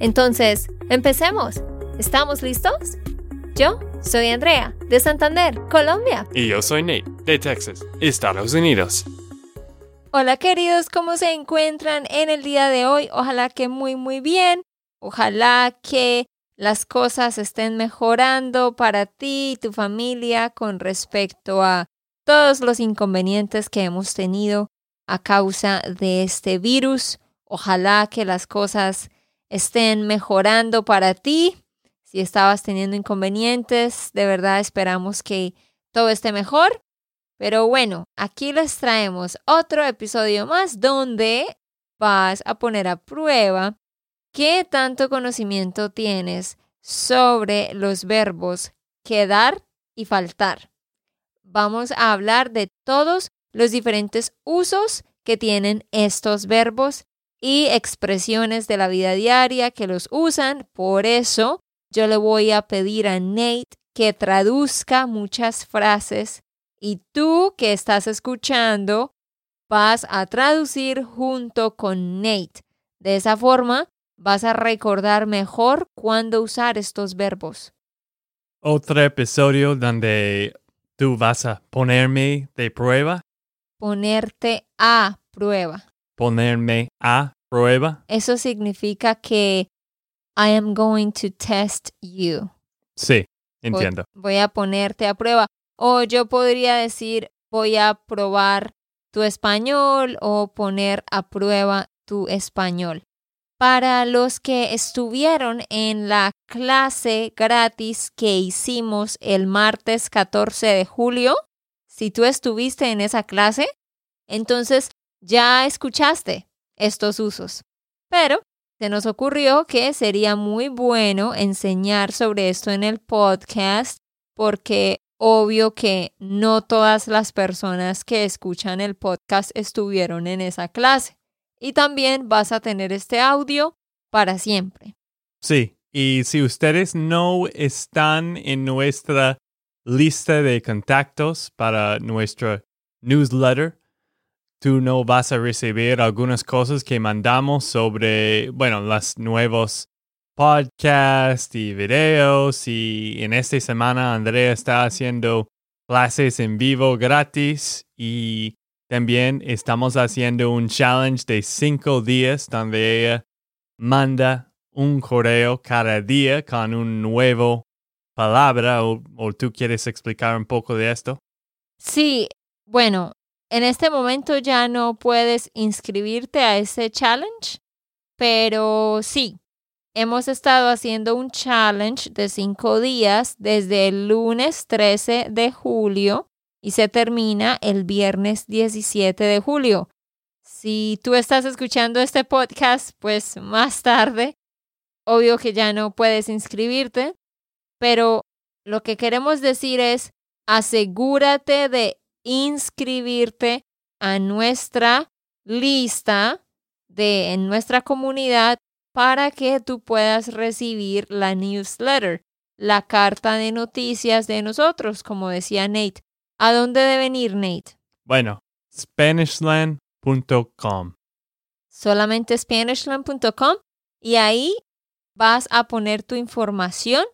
Entonces, empecemos. ¿Estamos listos? Yo soy Andrea, de Santander, Colombia. Y yo soy Nate, de Texas, Estados Unidos. Hola queridos, ¿cómo se encuentran en el día de hoy? Ojalá que muy muy bien. Ojalá que las cosas estén mejorando para ti y tu familia con respecto a todos los inconvenientes que hemos tenido a causa de este virus. Ojalá que las cosas estén mejorando para ti. Si estabas teniendo inconvenientes, de verdad esperamos que todo esté mejor. Pero bueno, aquí les traemos otro episodio más donde vas a poner a prueba qué tanto conocimiento tienes sobre los verbos quedar y faltar vamos a hablar de todos los diferentes usos que tienen estos verbos y expresiones de la vida diaria que los usan. Por eso yo le voy a pedir a Nate que traduzca muchas frases y tú que estás escuchando vas a traducir junto con Nate. De esa forma vas a recordar mejor cuándo usar estos verbos. Otro episodio donde ¿Tú vas a ponerme de prueba? Ponerte a prueba. Ponerme a prueba. Eso significa que I am going to test you. Sí, entiendo. Voy, a ponerte a prueba. O yo podría decir, voy a probar tu español o poner a prueba tu español. Para los que estuvieron en la clase gratis que hicimos el martes 14 de julio, si tú estuviste en esa clase, entonces ya escuchaste estos usos. Pero se nos ocurrió que sería muy bueno enseñar sobre esto en el podcast porque obvio que no todas las personas que escuchan el podcast estuvieron en esa clase y también vas a tener este audio para siempre. Sí, y si ustedes no están en nuestra lista de contactos para nuestra newsletter, tú no vas a recibir algunas cosas que mandamos sobre, bueno, los nuevos podcasts y videos. Y en esta semana Andrea está haciendo clases en vivo gratis y también estamos haciendo un challenge de cinco días donde ella manda un correo cada día con un nuevo palabra o, tú quieres explicar un poco de esto. Sí, bueno, en este momento ya no puedes inscribirte a ese challenge, pero sí, hemos estado haciendo un challenge de cinco días desde el lunes 13 de julio y se termina el viernes 17 de julio. Si tú estás escuchando este podcast, pues más tarde, obvio que ya no puedes inscribirte, pero lo que queremos decir es asegúrate de inscribirte a nuestra lista de en nuestra comunidad para que tú puedas recibir la newsletter, la carta de noticias de nosotros, como decía Nate. ¿A dónde deben ir, Nate? Bueno, SpanishLand.com. Solamente SpanishLand.com y ahí vas a poner tu información,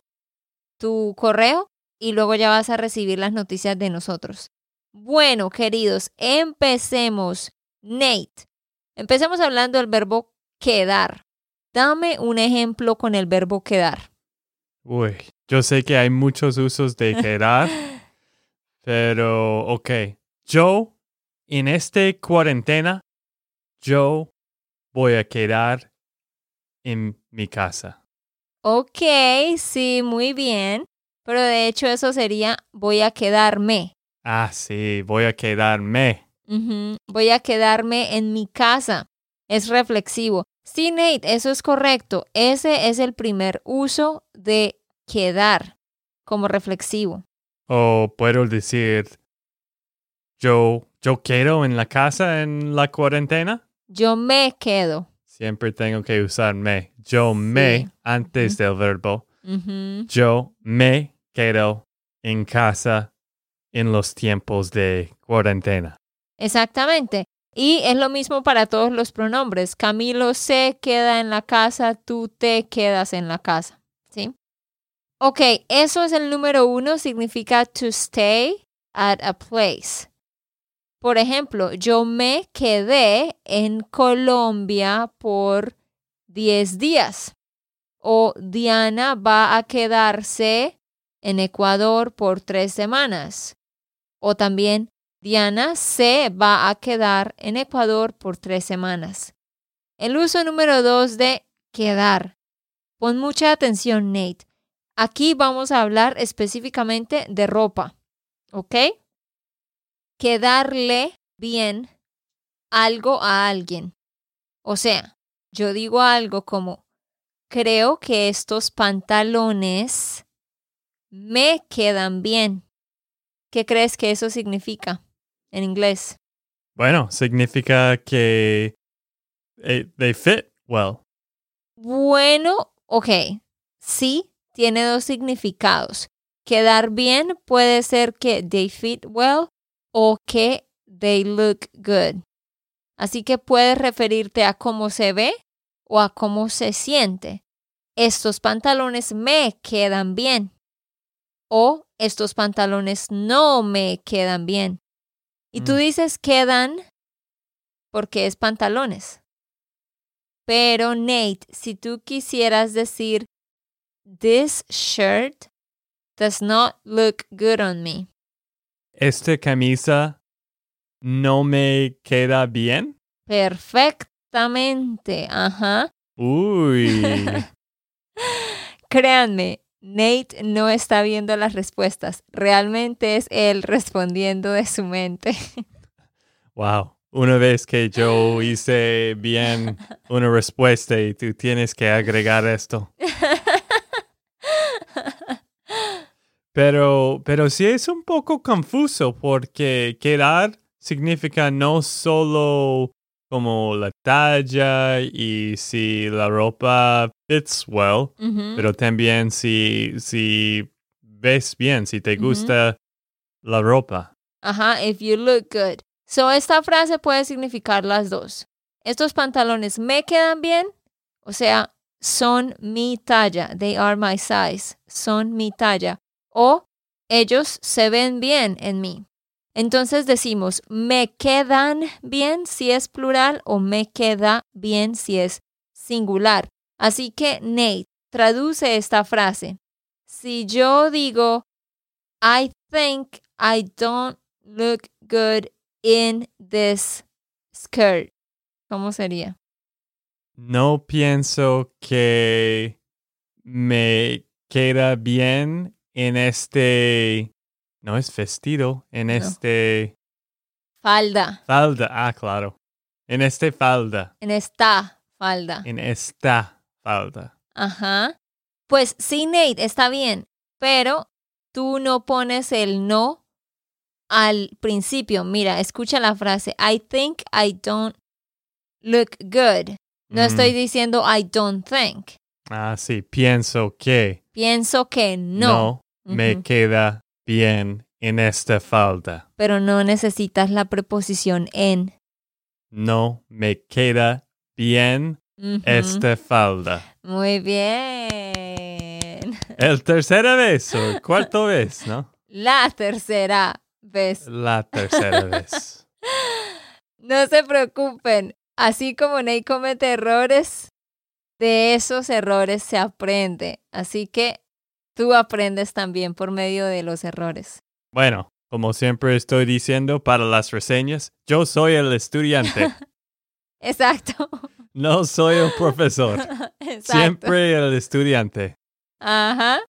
tu correo y luego ya vas a recibir las noticias de nosotros. Bueno, queridos, empecemos. Nate, empecemos hablando del verbo quedar. Dame un ejemplo con el verbo quedar. Uy, yo sé que hay muchos usos de quedar. Pero, ok, yo en esta cuarentena, yo voy a quedar en mi casa. Ok, sí, muy bien. Pero de hecho eso sería voy a quedarme. Ah, sí, voy a quedarme. Voy a quedarme en mi casa. Es reflexivo. Sí, Nate, eso es correcto. Ese es el primer uso de quedar como reflexivo. O puedo decir, yo, yo quedo en la casa en la cuarentena. Yo me quedo. Siempre tengo que usar me. Yo me antes del verbo. Yo me quedo en casa en los tiempos de cuarentena. Exactamente. Y es lo mismo para todos los pronombres. Camilo se queda en la casa, tú te quedas en la casa. ¿Sí? Ok, eso es el número uno, significa to stay at a place. Por ejemplo, yo me quedé en Colombia por 10 días. O Diana va a quedarse en Ecuador por tres semanas. O también Diana se va a quedar en Ecuador por tres semanas. El uso número dos de quedar. Pon mucha atención, Nate. Aquí vamos a hablar específicamente de ropa, ¿ok? Quedarle bien algo a alguien. O sea, yo digo algo como, creo que estos pantalones me quedan bien. ¿Qué crees que eso significa en inglés? Bueno, significa que eh, they fit well. Bueno, ok, sí, tiene dos significados. Quedar bien puede ser que they fit well o que they look good. Así que puedes referirte a cómo se ve o a cómo se siente. Estos pantalones me quedan bien. O estos pantalones no me quedan bien. Y tú Mm. dices quedan porque es pantalones. Pero Nate, si tú quisieras decir, this shirt does not look good on me. Esta camisa no me queda bien. Perfectamente, ajá. Uy. Créanme, Nate no está viendo las respuestas. Realmente es él respondiendo de su mente. Wow. Una vez que yo hice bien una respuesta y tú tienes que agregar esto. Pero, pero sí es un poco confuso porque quedar significa no solo como la talla y si la ropa fits well, pero también si, si ves bien, si te gusta la ropa. Ajá, if you look good. So, esta frase puede significar las dos. Estos pantalones me quedan bien, o sea, son mi talla. They are my size. Son mi talla. O ellos se ven bien en mí. Entonces decimos, me quedan bien si es plural o me queda bien si es singular. Así que, Nate, traduce esta frase. Si yo digo, I think I don't look good in this skirt. ¿Cómo sería? No pienso que me queda bien en este, no es vestido, en No. este Falda. falda. Ah, claro. En este falda. En esta falda. En esta falda. Ajá. Pues sí, Nate, está bien, pero tú no pones el no al principio. Mira, escucha la frase. I think I don't look good. No Mm. estoy diciendo I don't think. Ah, sí. Pienso que Pienso que no. me Ujú. queda bien en esta falda. Pero no necesitas la preposición en. No me queda bien Ujú. esta falda. Muy bien. El tercera vez o cuarto vez, ¿no? La tercera vez. La tercera vez. No se preocupen. Así como Ney comete errores, de esos errores se aprende. Así que tú aprendes también por medio de los errores. Bueno, como siempre estoy diciendo para las reseñas, yo soy el estudiante, Exacto. no soy el profesor. Exacto. Siempre el estudiante. Ajá.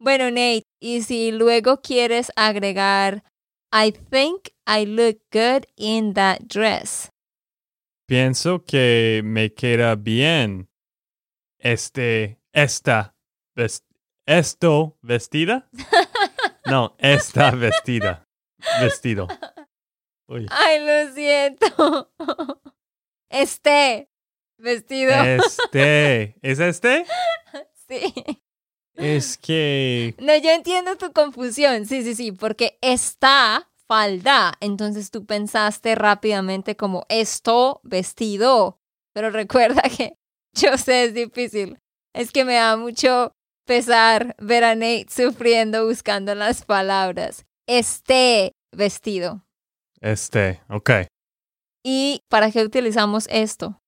Bueno, Nate, y si luego quieres agregar, I think I look good in that dress. Pienso que me queda bien este, esta, ves- esto vestida. No, esta vestida. Vestido. Uy. Ay, lo siento. Este vestido. Este. ¿Es este? Sí. Es que. No, yo entiendo tu confusión. Sí, sí, sí, porque está falda. Entonces tú pensaste rápidamente como esto vestido. Pero recuerda que yo sé es difícil. Es que me da mucho pesar ver a Nate sufriendo buscando las palabras. Este vestido. Este. Ok. ¿Y para qué utilizamos esto?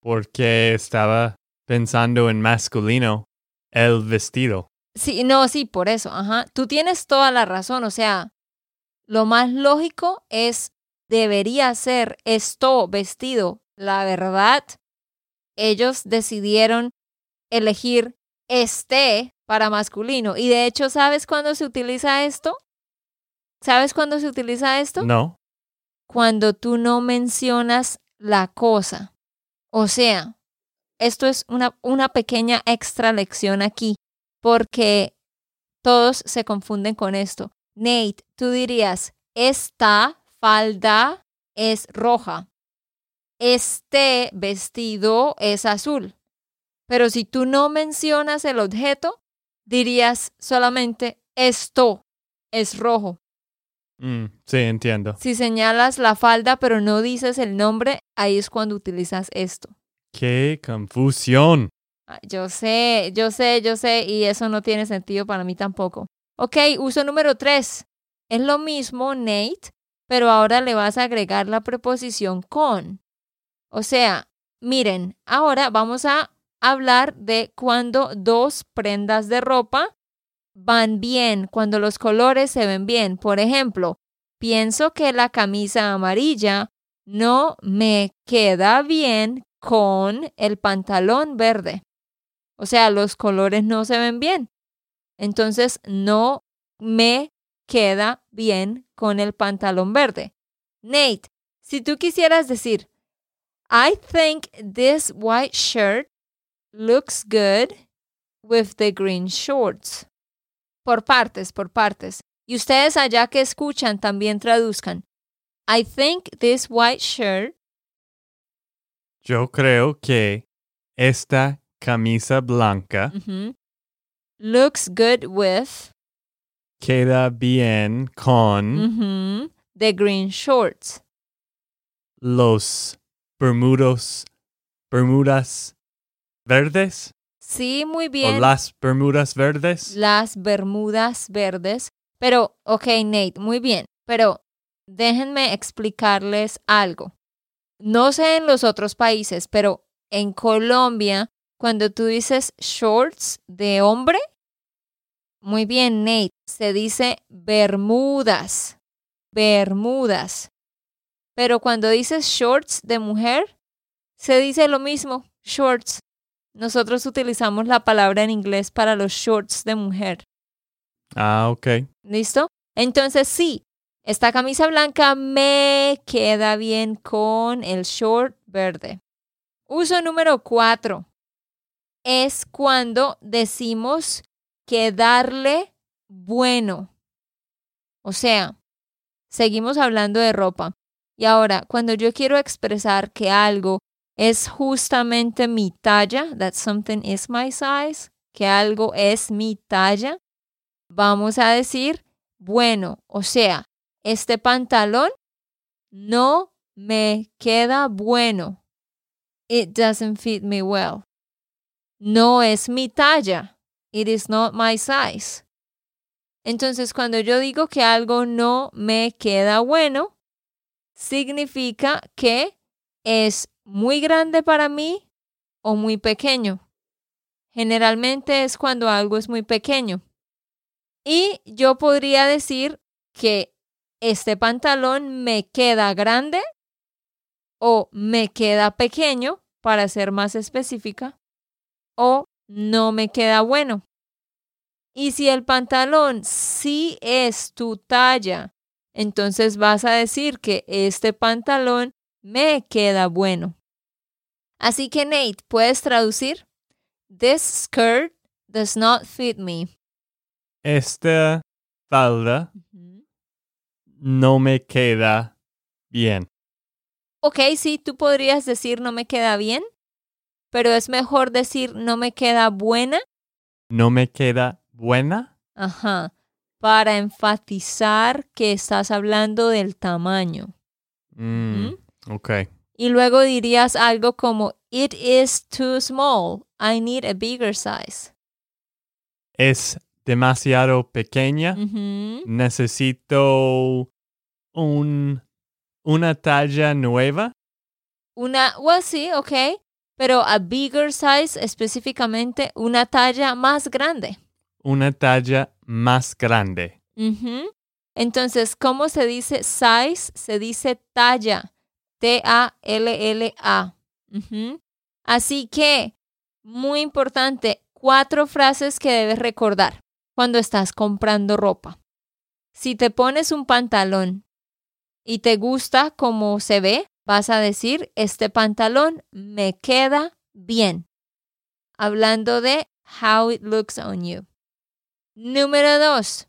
Porque estaba pensando en masculino. El vestido. Sí, no, sí, por eso, ajá. Tú tienes toda la razón, o sea, lo más lógico es, debería ser esto vestido. La verdad, ellos decidieron elegir este para masculino. Y de hecho, ¿sabes cuándo se utiliza esto? ¿Sabes cuándo se utiliza esto? No. Cuando tú no mencionas la cosa. O sea, esto es una, una pequeña extra lección aquí, porque todos se confunden con esto. Nate, tú dirías, esta falda es roja, este vestido es azul. Pero si tú no mencionas el objeto, dirías solamente esto es rojo. Mm, sí, entiendo. Si señalas la falda pero no dices el nombre, ahí es cuando utilizas esto. ¡Qué confusión! Ah, Yo sé, yo sé, yo sé, y eso no tiene sentido para mí tampoco. Ok, uso número tres. Es lo mismo, Nate, pero ahora le vas a agregar la preposición con. O sea, miren, ahora vamos a hablar de cuando dos prendas de ropa van bien, cuando los colores se ven bien. Por ejemplo, pienso que la camisa amarilla no me queda bien con el pantalón verde. O sea, los colores no se ven bien. Entonces, no me queda bien con el pantalón verde. Nate, si tú quisieras decir, I think this white shirt looks good with the green shorts. Por partes, por partes. Y ustedes allá que escuchan también traduzcan. I think this white shirt Yo creo que esta camisa blanca ujú, looks good with queda bien con ujú, the green shorts. los bermudos, bermudas verdes Sí, muy o bien. las bermudas verdes. Las bermudas verdes. Pero, ok, Nate, muy bien. Pero déjenme explicarles algo. No sé en los otros países, pero en Colombia, cuando tú dices shorts de hombre, muy bien, Nate, se dice bermudas. Bermudas. Pero cuando dices shorts de mujer, se dice lo mismo, shorts. Nosotros utilizamos la palabra en inglés para los shorts de mujer. Ah, ok. ¿Listo? Entonces sí, esta camisa blanca me queda bien con el short verde. Uso número cuatro. Es cuando decimos quedarle bueno. O sea, seguimos hablando de ropa. Y ahora, cuando yo quiero expresar que algo es justamente mi talla, that something is my size, que algo es mi talla, vamos a decir, bueno, o sea, este pantalón no me queda bueno. It doesn't fit me well. No es mi talla. It is not my size. Entonces, cuando yo digo que algo no me queda bueno, significa que es muy grande para mí o muy pequeño. Generalmente es cuando algo es muy pequeño. Y yo podría decir que este pantalón me queda grande o me queda pequeño, para ser más específica, o no me queda bueno. Y si el pantalón sí es tu talla, entonces vas a decir que este pantalón me queda bueno. Así que Nate, ¿puedes traducir? This skirt does not fit me. Esta falda no me queda bien. Ok, sí, tú podrías decir no me queda bien, pero es mejor decir no me queda buena. ¿No me queda buena? Ajá, para enfatizar que estás hablando del tamaño. Mm, Ok. Y luego dirías algo como, It is too small. I need a bigger size. Es demasiado pequeña. Necesito un, una talla nueva. Una, well, sí, ok. Pero a bigger size, específicamente una talla más grande. Una talla más grande. Entonces, ¿cómo se dice size? Se dice talla. T-A-L-L-A. Así que, muy importante, cuatro frases que debes recordar cuando estás comprando ropa. Si te pones un pantalón y te gusta cómo se ve, vas a decir, este pantalón me queda bien. Hablando de how it looks on you. Número dos,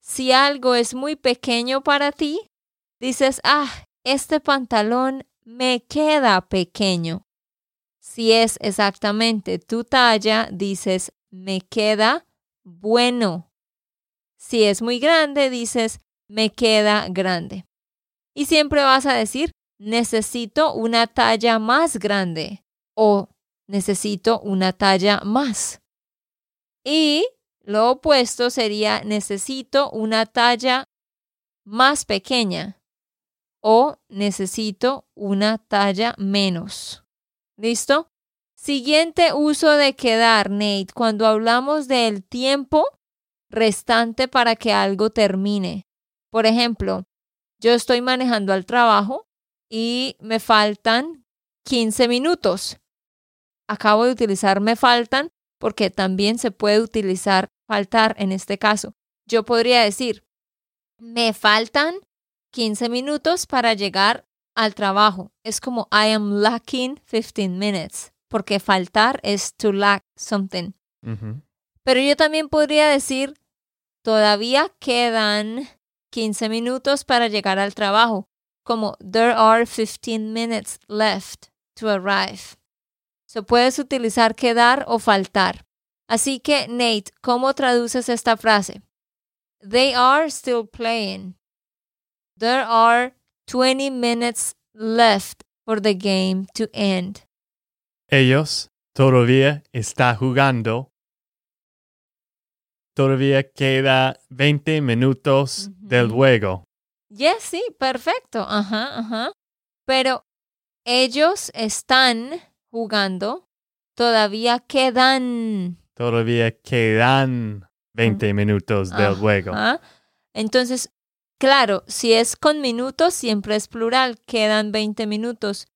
si algo es muy pequeño para ti, dices, ah, este pantalón me queda pequeño. Si es exactamente tu talla, dices, me queda bueno. Si es muy grande, dices, me queda grande. Y siempre vas a decir, necesito una talla más grande o necesito una talla más. Y lo opuesto sería necesito una talla más pequeña o necesito una talla menos. ¿Listo? Siguiente uso de quedar, Nate, cuando hablamos del tiempo restante para que algo termine. Por ejemplo, yo estoy manejando al trabajo y me faltan 15 minutos. Acabo de utilizar me faltan porque también se puede utilizar faltar en este caso. Yo podría decir, me faltan 15 minutos para llegar al trabajo. Es como I am lacking 15 minutes, porque faltar es to lack something. Pero yo también podría decir, todavía quedan 15 minutos para llegar al trabajo, como there are 15 minutes left to arrive. So puedes utilizar quedar o faltar. Así que, Nate, ¿cómo traduces esta frase? They are still playing. There are 20 minutes left for the game to end. Ellos todavía está jugando. Todavía queda 20 minutos del juego. Yes, sí, perfecto. Ajá, ajá. Pero ellos están jugando. Todavía quedan. Todavía quedan 20 minutos del juego. Ajá. Entonces, claro, si es con minutos, siempre es plural. Quedan 20 minutos.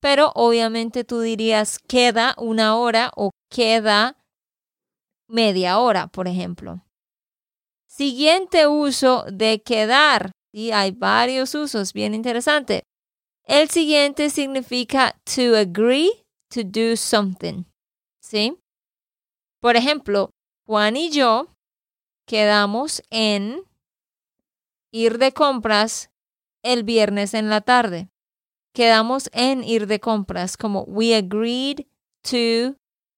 Pero obviamente tú dirías queda una hora o queda media hora, por ejemplo. Siguiente uso de quedar. Y hay varios usos bien interesantes. El siguiente significa to agree to do something. ¿Sí? Por ejemplo, Juan y yo quedamos en ir de compras el viernes en la tarde. Quedamos en ir de compras como we agreed to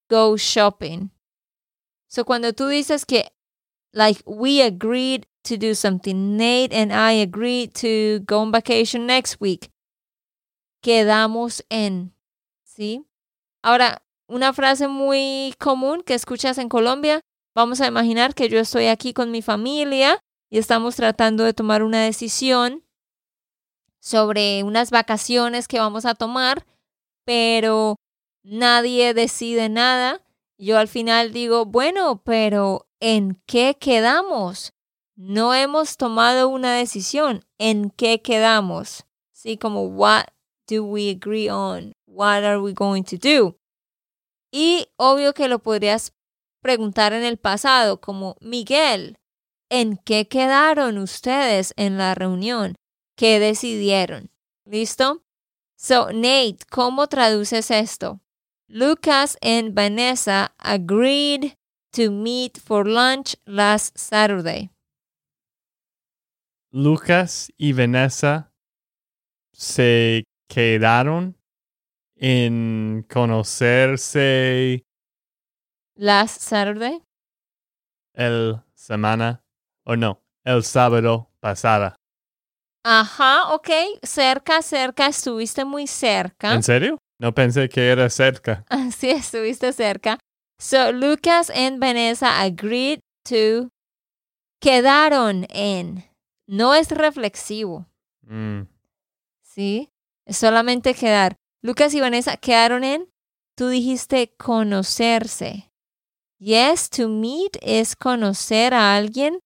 go shopping. So cuando tú dices que like we agreed to do something, Nate and I agreed to go on vacation next week. Quedamos en, ¿sí? Ahora, una frase muy común que escuchas en Colombia, vamos a imaginar que yo estoy aquí con mi familia y estamos tratando de tomar una decisión sobre unas vacaciones que vamos a tomar, pero nadie decide nada. Yo al final digo, bueno, pero ¿en qué quedamos? No hemos tomado una decisión. ¿En qué quedamos? Sí, como what do we agree on? What are we going to do? Y obvio que lo podrías preguntar en el pasado, como Miguel, ¿en qué quedaron ustedes en la reunión? ¿Qué decidieron? ¿Listo? So, Nate, ¿cómo traduces esto? Lucas and Vanessa agreed to meet for lunch last Saturday. Lucas y Vanessa se quedaron en conocerse Last Saturday. el semana o no, el sábado pasada. Ajá, ok. Cerca, cerca. Estuviste muy cerca. ¿En serio? No pensé que era cerca. Sí, estuviste cerca. So, Lucas and Vanessa agreed to. Quedaron en. No es reflexivo. Mm, ¿Sí? Es solamente quedar. Lucas y Vanessa quedaron en. Tú dijiste conocerse. Yes, to meet es conocer a alguien.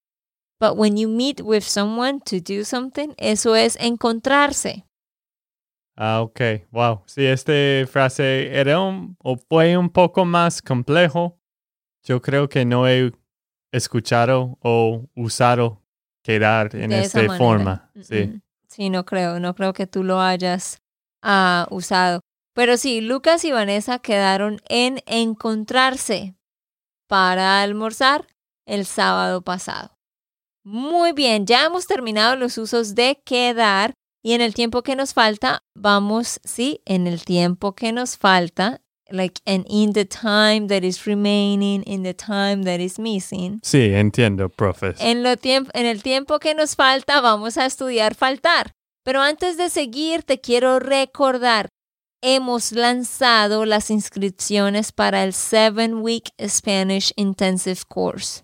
But when you meet with someone to do something, eso es encontrarse. Ah, ok. Wow. Sí, esta frase era un, o fue un poco más complejo. Yo creo que no he escuchado o usado quedar en de esta forma. Mm, Sí. mm. Sí, no creo, no creo que tú lo hayas ah, usado. Pero sí, Lucas y Vanessa quedaron en encontrarse para almorzar el sábado pasado. Muy bien, ya hemos terminado los usos de quedar y en el tiempo que nos falta, vamos, sí, en el tiempo que nos falta, like, and in the time that is remaining, in the time that is missing. Sí, entiendo, profes. En, lo tiemp- en el tiempo que nos falta vamos a estudiar faltar. Pero antes de seguir, te quiero recordar, hemos lanzado las inscripciones para el 7-Week Spanish Intensive Course.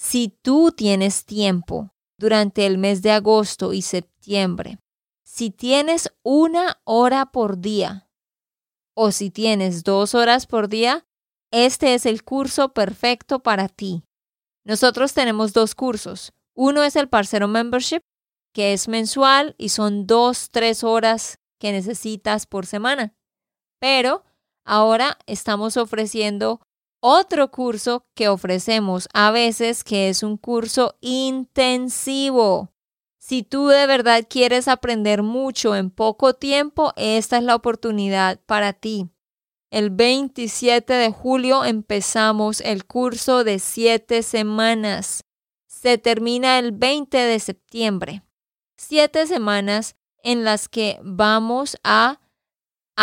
Si tú tienes tiempo durante el mes de agosto y septiembre, si tienes una hora por día o si tienes dos horas por día, este es el curso perfecto para ti. Nosotros tenemos dos cursos. Uno es el Parcero Membership, que es mensual y son dos, tres horas que necesitas por semana. Pero ahora estamos ofreciendo otro curso que ofrecemos a veces, que es un curso intensivo. Si tú de verdad quieres aprender mucho en poco tiempo, esta es la oportunidad para ti. El 27 de julio empezamos el curso de siete semanas. Se termina el 20 de septiembre. Siete semanas en las que vamos a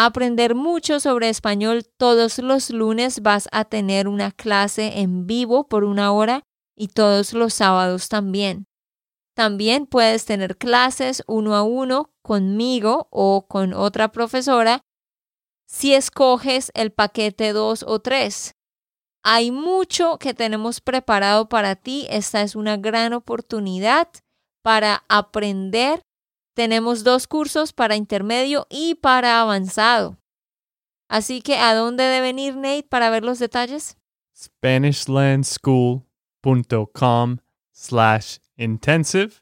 aprender mucho sobre español. Todos los lunes vas a tener una clase en vivo por una hora y todos los sábados también. También puedes tener clases uno a uno conmigo o con otra profesora si escoges el paquete 2 o 3. Hay mucho que tenemos preparado para ti. Esta es una gran oportunidad para aprender. Tenemos dos cursos para intermedio y para avanzado. Así que, ¿a dónde deben ir, Nate, para ver los detalles? SpanishLandSchool.com slash intensive.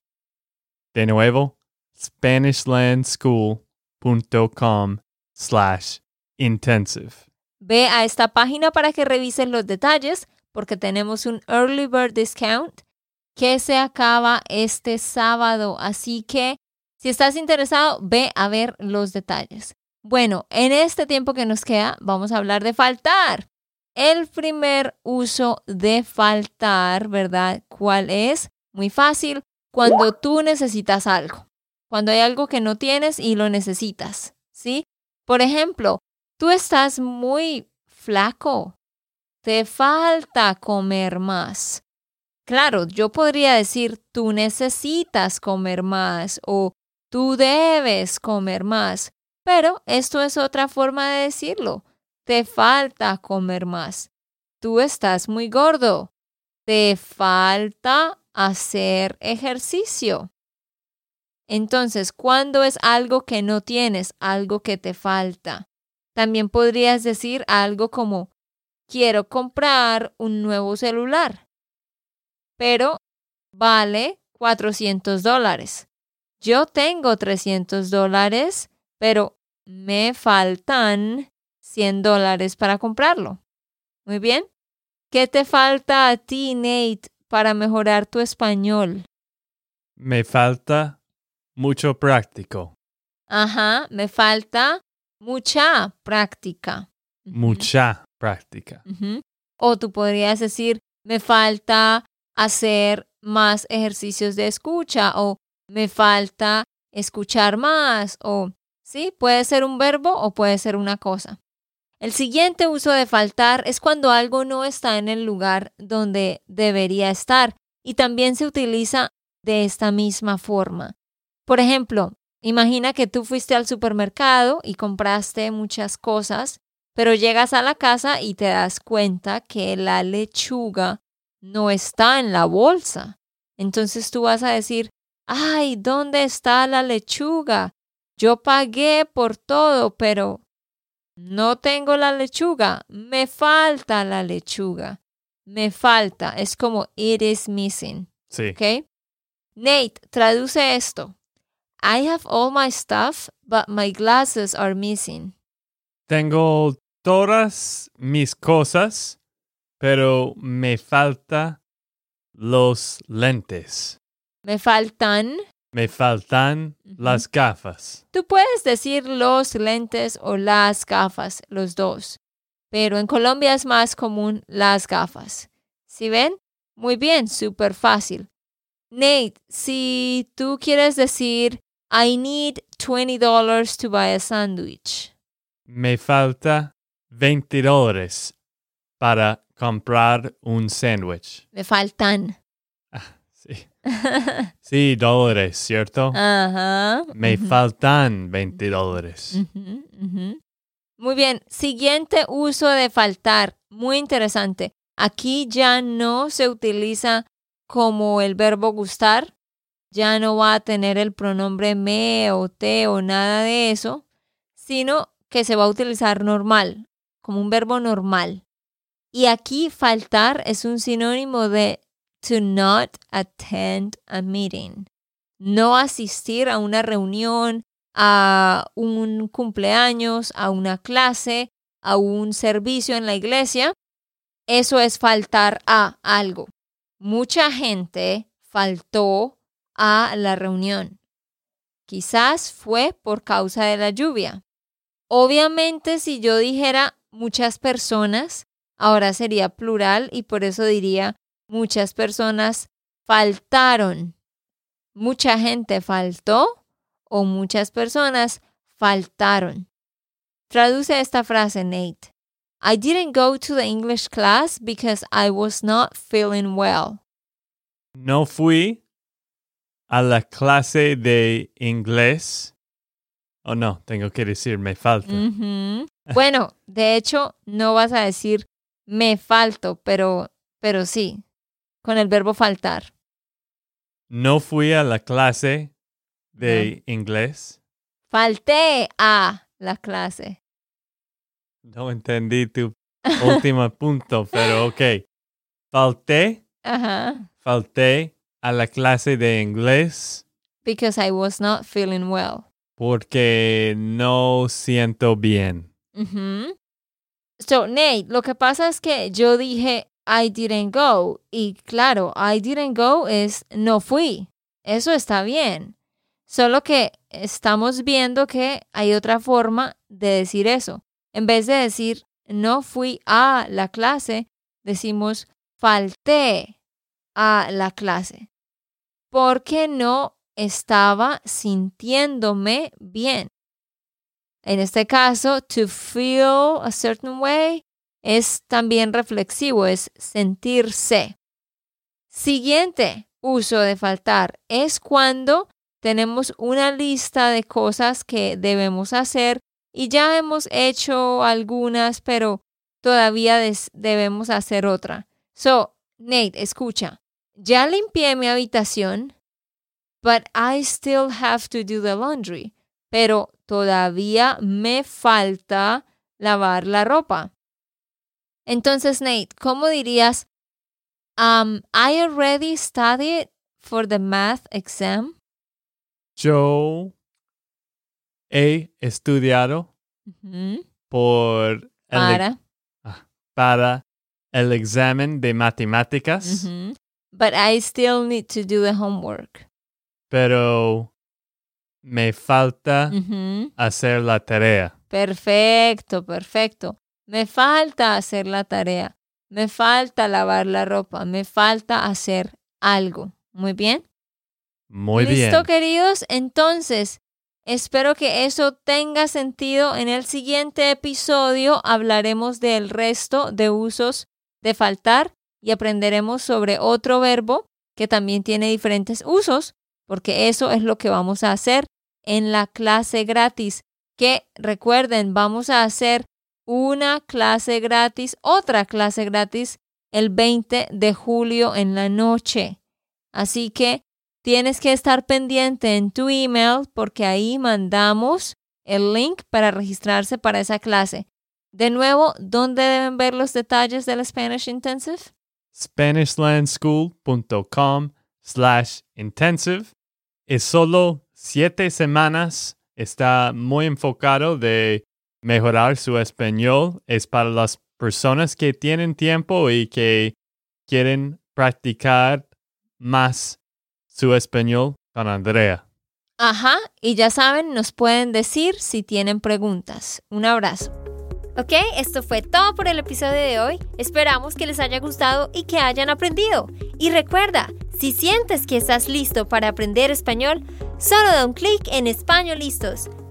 De nuevo, SpanishLandSchool.com slash intensive. Ve a esta página para que revises los detalles porque tenemos un early bird discount que se acaba este sábado. Así que si estás interesado, ve a ver los detalles. Bueno, en este tiempo que nos queda, vamos a hablar de faltar. El primer uso de faltar, ¿verdad? ¿Cuál es? Muy fácil. Cuando tú necesitas algo. Cuando hay algo que no tienes y lo necesitas. ¿Sí? Por ejemplo, tú estás muy flaco. Te falta comer más. Claro, yo podría decir tú necesitas comer más o tú debes comer más, pero esto es otra forma de decirlo. Te falta comer más. Tú estás muy gordo. Te falta hacer ejercicio. Entonces, ¿cuándo es algo que no tienes, algo que te falta? También podrías decir algo como, quiero comprar un nuevo celular, pero vale 400 dólares. Yo tengo 300 dólares, pero me faltan 100 dólares para comprarlo. Muy bien. ¿Qué te falta a ti, Nate, para mejorar tu español? Me falta mucho práctico. Ajá, me falta mucha práctica. Mucha práctica. O tú podrías decir, me falta hacer más ejercicios de escucha o me falta escuchar más o sí, puede ser un verbo o puede ser una cosa. El siguiente uso de faltar es cuando algo no está en el lugar donde debería estar y también se utiliza de esta misma forma. Por ejemplo, imagina que tú fuiste al supermercado y compraste muchas cosas, pero llegas a la casa y te das cuenta que la lechuga no está en la bolsa. Entonces tú vas a decir, ay, ¿dónde está la lechuga? Yo pagué por todo, pero no tengo la lechuga. Me falta la lechuga. Me falta. Es como it is missing. Sí. ¿Ok? Nate, traduce esto. I have all my stuff, but my glasses are missing. Tengo todas mis cosas, pero me falta los lentes. Me faltan. Me faltan las gafas. Tú puedes decir los lentes o las gafas, los dos. Pero en Colombia es más común las gafas. ¿Sí ven? Muy bien, súper fácil. Nate, si tú quieres decir, I need $20 to buy a sandwich. Me falta 20 dólares para comprar un sándwich. Me faltan. Sí. Dólares, ¿cierto? Ajá. Me faltan 20 dólares. Muy bien, siguiente uso de faltar, muy interesante. Aquí ya no se utiliza como el verbo gustar, ya no va a tener el pronombre me o te o nada de eso, sino que se va a utilizar normal, como un verbo normal. Y aquí faltar es un sinónimo de to not attend a meeting, no asistir a una reunión, a un cumpleaños, a una clase, a un servicio en la iglesia. Eso es faltar a algo. Mucha gente faltó a la reunión. Quizás fue por causa de la lluvia. Obviamente si yo dijera muchas personas, ahora sería plural y por eso diría muchas personas faltaron. Mucha gente faltó o muchas personas faltaron. Traduce esta frase, Nate. I didn't go to the English class because I was not feeling well. No fui a la clase de inglés. Oh, no, tengo que decir, me falta. Bueno, de hecho, no vas a decir me falto, pero, pero sí, con el verbo faltar. No fui a la clase de inglés. Falté a la clase. No entendí tu último punto, pero ok. Falté, Ajá. falté a la clase de inglés Because I was not feeling well. porque no siento bien. So, Nate, lo que pasa es que yo dije I didn't go. Y claro, I didn't go es no fui. Eso está bien. Solo que estamos viendo que hay otra forma de decir eso. En vez de decir no fui a la clase, decimos falté a la clase. Porque no estaba sintiéndome bien. En este caso, to feel a certain way es también reflexivo, es sentirse. Siguiente uso de faltar es cuando tenemos una lista de cosas que debemos hacer y ya hemos hecho algunas, pero todavía debemos hacer otra. So, Nate, escucha. Ya limpié mi habitación, but I still have to do the laundry. Pero todavía me falta lavar la ropa. Entonces, Nate, ¿cómo dirías? Um, I already studied for the math exam. Yo he estudiado por el, Para. para el examen de matemáticas. But I still need to do the homework. pero me falta hacer la tarea. Perfecto, perfecto. Me falta hacer la tarea. Me falta lavar la ropa. Me falta hacer algo. Muy bien. Muy ¿Listo, bien. queridos? Entonces, espero que eso tenga sentido. En el siguiente episodio hablaremos del resto de usos de faltar y aprenderemos sobre otro verbo que también tiene diferentes usos, porque eso es lo que vamos a hacer en la clase gratis. Que recuerden, vamos a hacer una clase gratis, otra clase gratis el 20 de julio en la noche. Así que tienes que estar pendiente en tu email porque ahí mandamos el link para registrarse para esa clase. De nuevo, ¿dónde deben ver los detalles del Spanish Intensive? SpanishLandSchool.com slash intensive. Es solo siete semanas. Está muy enfocado de mejorar su español. Es para las personas que tienen tiempo y que quieren practicar más su español con Andrea. Ajá, y ya saben, nos pueden decir si tienen preguntas. Un abrazo. Ok, esto fue todo por el episodio de hoy. Esperamos que les haya gustado y que hayan aprendido. Y recuerda, si sientes que estás listo para aprender español, solo da un clic en Español Listos.